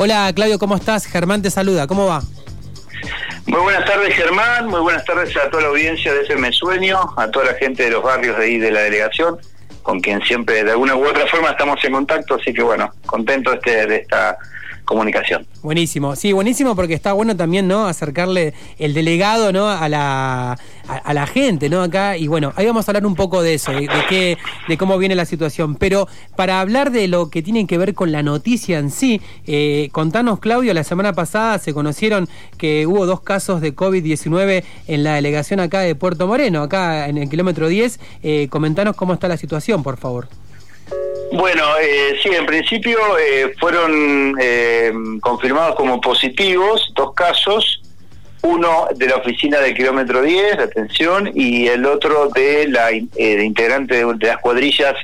Hola Claudio, ¿cómo estás? Germán te saluda, ¿cómo va? Muy buenas tardes Germán, muy buenas tardes a toda la audiencia de FM Sueño, a toda la gente de los barrios de ahí de la delegación, con quien siempre de alguna u otra forma estamos en contacto, así que bueno, contento este, de esta comunicación. Buenísimo, sí, buenísimo porque está bueno también, ¿no? Acercarle el delegado, ¿no? A la, a, la gente, ¿no? Acá, y bueno, ahí vamos a hablar un poco de eso, de, qué, de cómo viene la situación. Pero para hablar de lo que tiene que ver con la noticia en sí, eh, contanos, Claudio, la semana pasada se conocieron que hubo dos casos de COVID-19 en la delegación acá de Puerto Moreno, acá en el kilómetro 10. Eh, comentanos cómo está la situación, por favor. Bueno, eh, sí, en principio eh, fueron eh, confirmados como positivos dos casos, uno de la oficina del kilómetro 10, de atención, y el otro de la de integrante de, las cuadrillas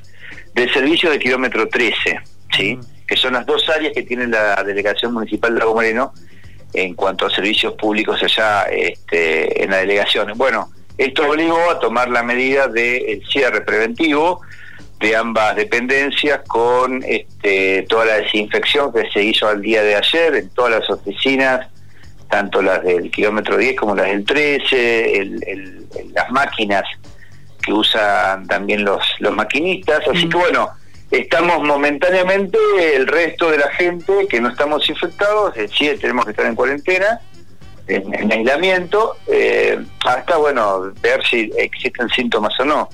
del servicio de kilómetro 13, ¿sí? que son las dos áreas que tiene la delegación municipal de Lago Moreno en cuanto a servicios públicos allá este, en la delegación. Bueno, esto obligó a tomar la medida del cierre preventivo de ambas dependencias con este, toda la desinfección que se hizo al día de ayer en todas las oficinas, tanto las del kilómetro 10 como las del 13, las máquinas que usan también los, los maquinistas. Así que bueno, estamos momentáneamente, el resto de la gente que no estamos infectados, sí tenemos que estar en cuarentena, en, aislamiento, eh, hasta bueno, ver si existen síntomas o no.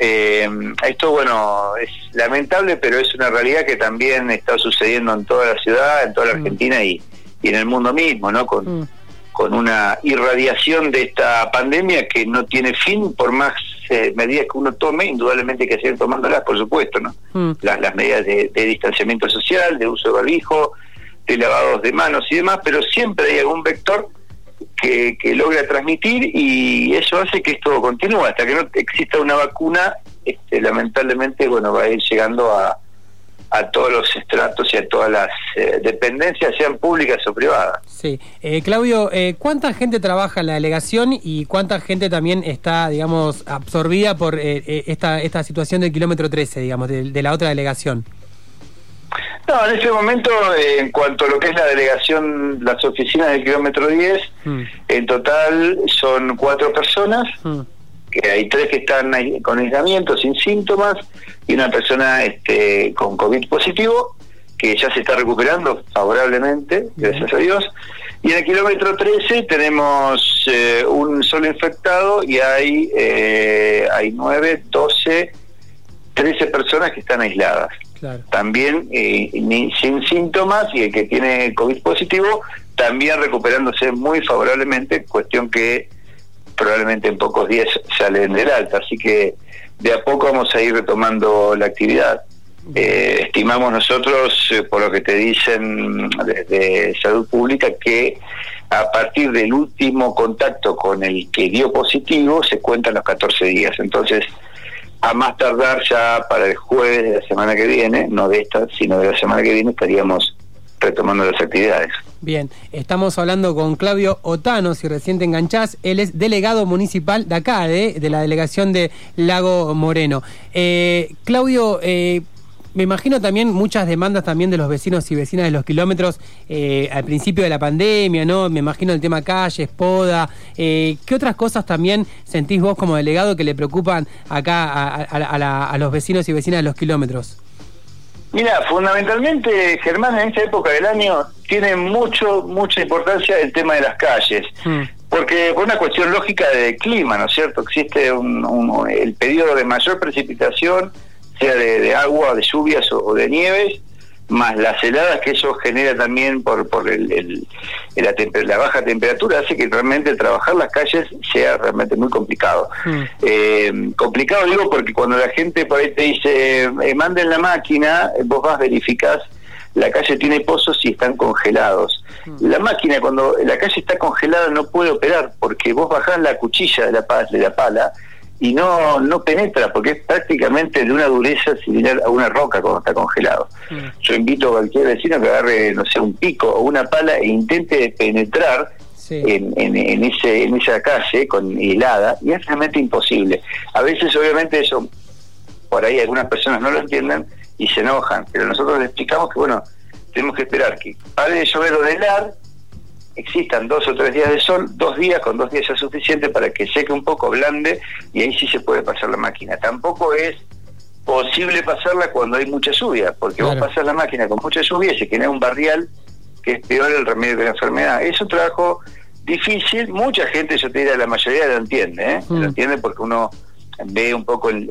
Eh, esto, bueno, es lamentable, pero es una realidad que también está sucediendo en toda la ciudad, en toda la mm. Argentina y, en el mundo mismo, ¿no? Con, mm. con una irradiación de esta pandemia que no tiene fin por más eh, medidas que uno tome, indudablemente hay que seguir tomándolas, por supuesto, ¿no? Mm. Las, las medidas de, de, distanciamiento social, de uso de barbijo, de lavados de manos y demás, pero siempre hay algún vector que, logra transmitir y eso hace que esto continúe. Hasta que no exista una vacuna, este, lamentablemente bueno va a ir llegando a, a todos los estratos y a todas las eh, dependencias, sean públicas o privadas. Sí. Eh, Claudio, eh, ¿cuánta gente trabaja en la delegación y cuánta gente también está, digamos, absorbida por esta, esta situación del kilómetro 13, digamos, de la otra delegación? No, en este momento, eh, en cuanto a lo que es la delegación, las oficinas del kilómetro 10, mm. en total son cuatro personas, mm. que hay tres que están con aislamiento, sin síntomas, y una persona este, con COVID positivo, que ya se está recuperando favorablemente, gracias a Dios. Y en el kilómetro 13 tenemos eh, un solo infectado y hay, eh, hay 9, 12, 13 personas que están aisladas. También eh, sin síntomas y el que tiene COVID positivo también recuperándose muy favorablemente, cuestión que probablemente en pocos días salen del alta. Así que de a poco vamos a ir retomando la actividad. Eh, estimamos nosotros, eh, por lo que te dicen desde Salud Pública, que a partir del último contacto con el que dio positivo se cuentan los 14 días. Entonces, a más tardar ya para el jueves de la semana que viene, no de esta, sino de la semana que viene, estaríamos retomando las actividades. Bien, estamos hablando con Claudio Otano, si recién te enganchás, él es delegado municipal de acá, de, de la delegación de Lago Moreno. Eh, Claudio, eh, me imagino también muchas demandas también de los vecinos y vecinas de los kilómetros eh, al principio de la pandemia, ¿no? Me imagino el tema calles, poda. Eh, ¿Qué otras cosas también sentís vos como delegado que le preocupan acá a, los vecinos y vecinas de los kilómetros? Mira, fundamentalmente, Germán, en esta época del año tiene mucho, mucha importancia el tema de las calles. Mm. Porque por una cuestión lógica de clima, ¿no es cierto? Existe el periodo de mayor precipitación sea de, agua, de lluvias o, de nieves, más las heladas que eso genera también por, por el, la, baja temperatura, hace que realmente trabajar las calles sea realmente muy complicado. Mm. Eh, complicado digo porque cuando la gente por ahí te dice, eh, manden la máquina, vos vas, verificás, la calle tiene pozos y están congelados. Mm. La máquina cuando la calle está congelada no puede operar porque vos bajás la cuchilla de la, de la pala y no, no penetra porque es prácticamente de una dureza similar a una roca cuando está congelado. Mm. Yo invito a cualquier vecino que agarre, no sé, un pico o una pala e intente penetrar en, en, ese, en esa calle con helada y es realmente imposible. A veces obviamente eso, por ahí algunas personas no lo entienden y se enojan, pero nosotros les explicamos que bueno, tenemos que esperar que pare de llover o de helar, existan dos o tres días de sol, dos días, con dos días ya es suficiente para que seque un poco, blande, y ahí sí se puede pasar la máquina. Tampoco es posible pasarla cuando hay mucha lluvia, porque vos pasás la máquina con mucha lluvia y se genera un barrial que es peor el remedio que la enfermedad. Es un trabajo difícil, mucha gente, yo te diría, la mayoría lo entiende, ¿eh? lo mm. entiende porque uno ve un poco el,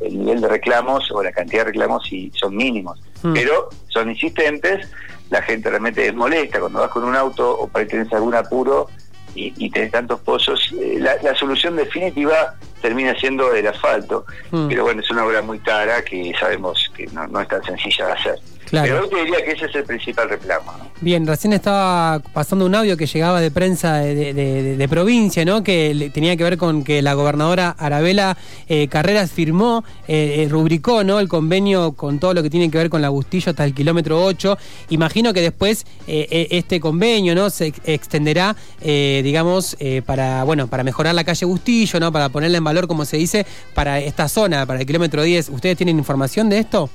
nivel de reclamos o la cantidad de reclamos y son mínimos, mm. pero son insistentes, la gente realmente es molesta cuando vas con un auto o para tenés algún apuro y, y tenés tantos pozos, eh, la, solución definitiva termina siendo el asfalto, mm. pero bueno, es una obra muy cara que sabemos que no, no es tan sencilla de hacer. Pero yo te diría que ese es el principal reclamo. Bien, recién estaba pasando un audio que llegaba de prensa de, provincia, ¿no? Que tenía que ver con que la gobernadora Arabela eh, Carreras firmó, eh, eh, rubricó, ¿no? El convenio con todo lo que tiene que ver con la Bustillo hasta el kilómetro 8. Imagino que después este convenio, ¿no? Se extenderá, digamos, para, bueno, para mejorar la calle Bustillo, ¿no? Para ponerla en valor, como se dice, para esta zona, para el kilómetro 10. ¿Ustedes tienen información de esto?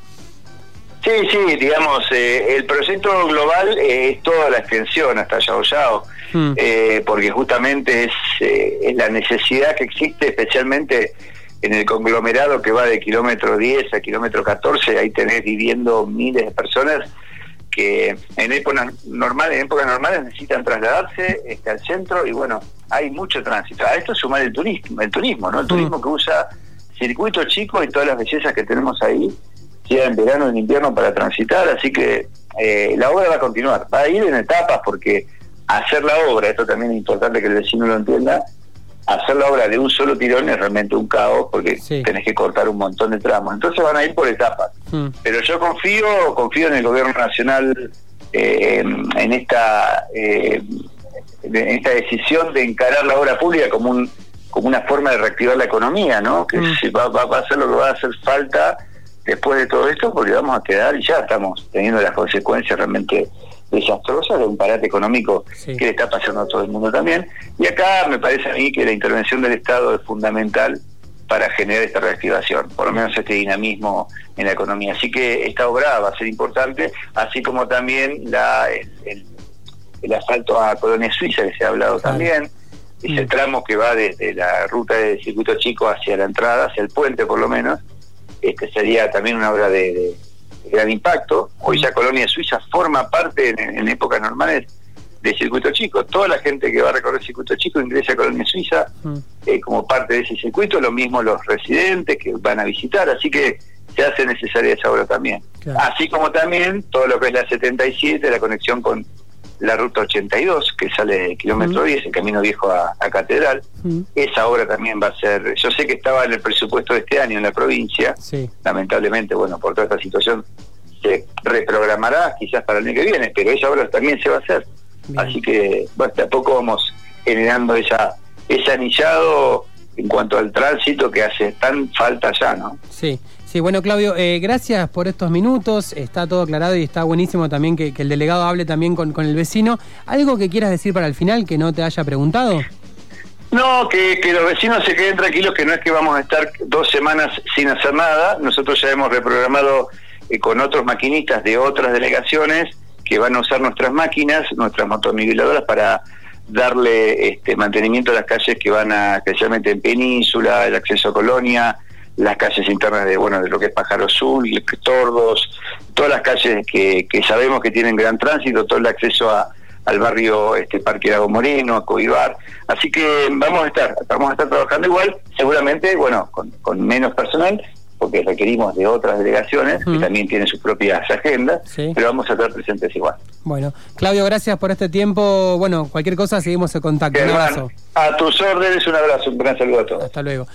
Sí, sí, digamos, eh, el proyecto global eh, es toda la extensión hasta Yao Yao, hmm. eh, porque justamente es, la necesidad que existe, especialmente en el conglomerado que va de kilómetro 10 a kilómetro 14, ahí tenés viviendo miles de personas que en épocas normales, en épocas normales necesitan trasladarse este, al centro y bueno, hay mucho tránsito. A esto sumar el turismo, el turismo, ¿no? El hmm. turismo que usa circuitos chicos y todas las bellezas que tenemos ahí sea en verano o en invierno para transitar, así que eh, la obra va a continuar, va a ir en etapas porque hacer la obra, esto también es importante que el vecino lo entienda, hacer la obra de un solo tirón es realmente un caos porque tenés que cortar un montón de tramos, entonces van a ir por etapas, mm. pero yo confío, confío en el gobierno nacional eh, en esta eh, en esta decisión de encarar la obra pública como un como una forma de reactivar la economía, ¿no? Que mm. va, va, va a ser lo que va a hacer falta después de todo esto porque vamos a quedar y ya estamos teniendo las consecuencias realmente desastrosas de un parate económico que le está pasando a todo el mundo también. Y acá me parece a mí que la intervención del Estado es fundamental para generar esta reactivación, por lo menos este dinamismo en la economía. Así que esta obra va a ser importante, así como también la, el, el, asfalto a Colonia Suiza, que se ha hablado también, ese mm. tramo que va desde la ruta de circuito chico hacia la entrada, hacia el puente por lo menos, este sería también una obra de, gran impacto. Hoy ya Colonia Suiza forma parte en, épocas normales del circuito chico. Toda la gente que va a recorrer circuito chico ingresa a Colonia Suiza mm. eh, como parte de ese circuito, lo mismo los residentes que van a visitar, así que se hace necesaria esa obra también. Así como también todo lo que es la 77, la conexión con la ruta 82, que sale del kilómetro 10, el camino viejo a, Catedral. Esa obra también va a ser, yo sé que estaba en el presupuesto de este año en la provincia, lamentablemente, bueno, por toda esta situación se reprogramará quizás para el año que viene, pero esa obra también se va a hacer. Así que, bueno, de a poco vamos generando esa, ese anillado en cuanto al tránsito que hace tan falta ya, ¿no? Sí. Sí, bueno, Claudio, eh, gracias por estos minutos. Está todo aclarado y está buenísimo también que, el delegado hable también con, el vecino. ¿Algo que quieras decir para el final que no te haya preguntado? No, que, los vecinos se queden tranquilos, que no es que vamos a estar dos semanas sin hacer nada. Nosotros ya hemos reprogramado eh, con otros maquinistas de otras delegaciones que van a usar nuestras máquinas, nuestras motorniveladores para darle este mantenimiento a las calles que van a, especialmente en Península, el acceso a Colonia, las calles internas de bueno de lo que es Pájaro Azul, Tordos, todas las calles que, que sabemos que tienen gran tránsito, todo el acceso a, al barrio este Parque Lago Moreno, a Coibar. Así que vamos a estar, vamos a estar trabajando igual, seguramente, bueno, con, con menos personal, porque requerimos de otras delegaciones que también tienen sus propias agendas, pero vamos a estar presentes igual. Bueno, Claudio, gracias por este tiempo. Bueno, cualquier cosa seguimos en contacto. un abrazo. A tus órdenes, un abrazo, un gran saludo a todos. Hasta luego.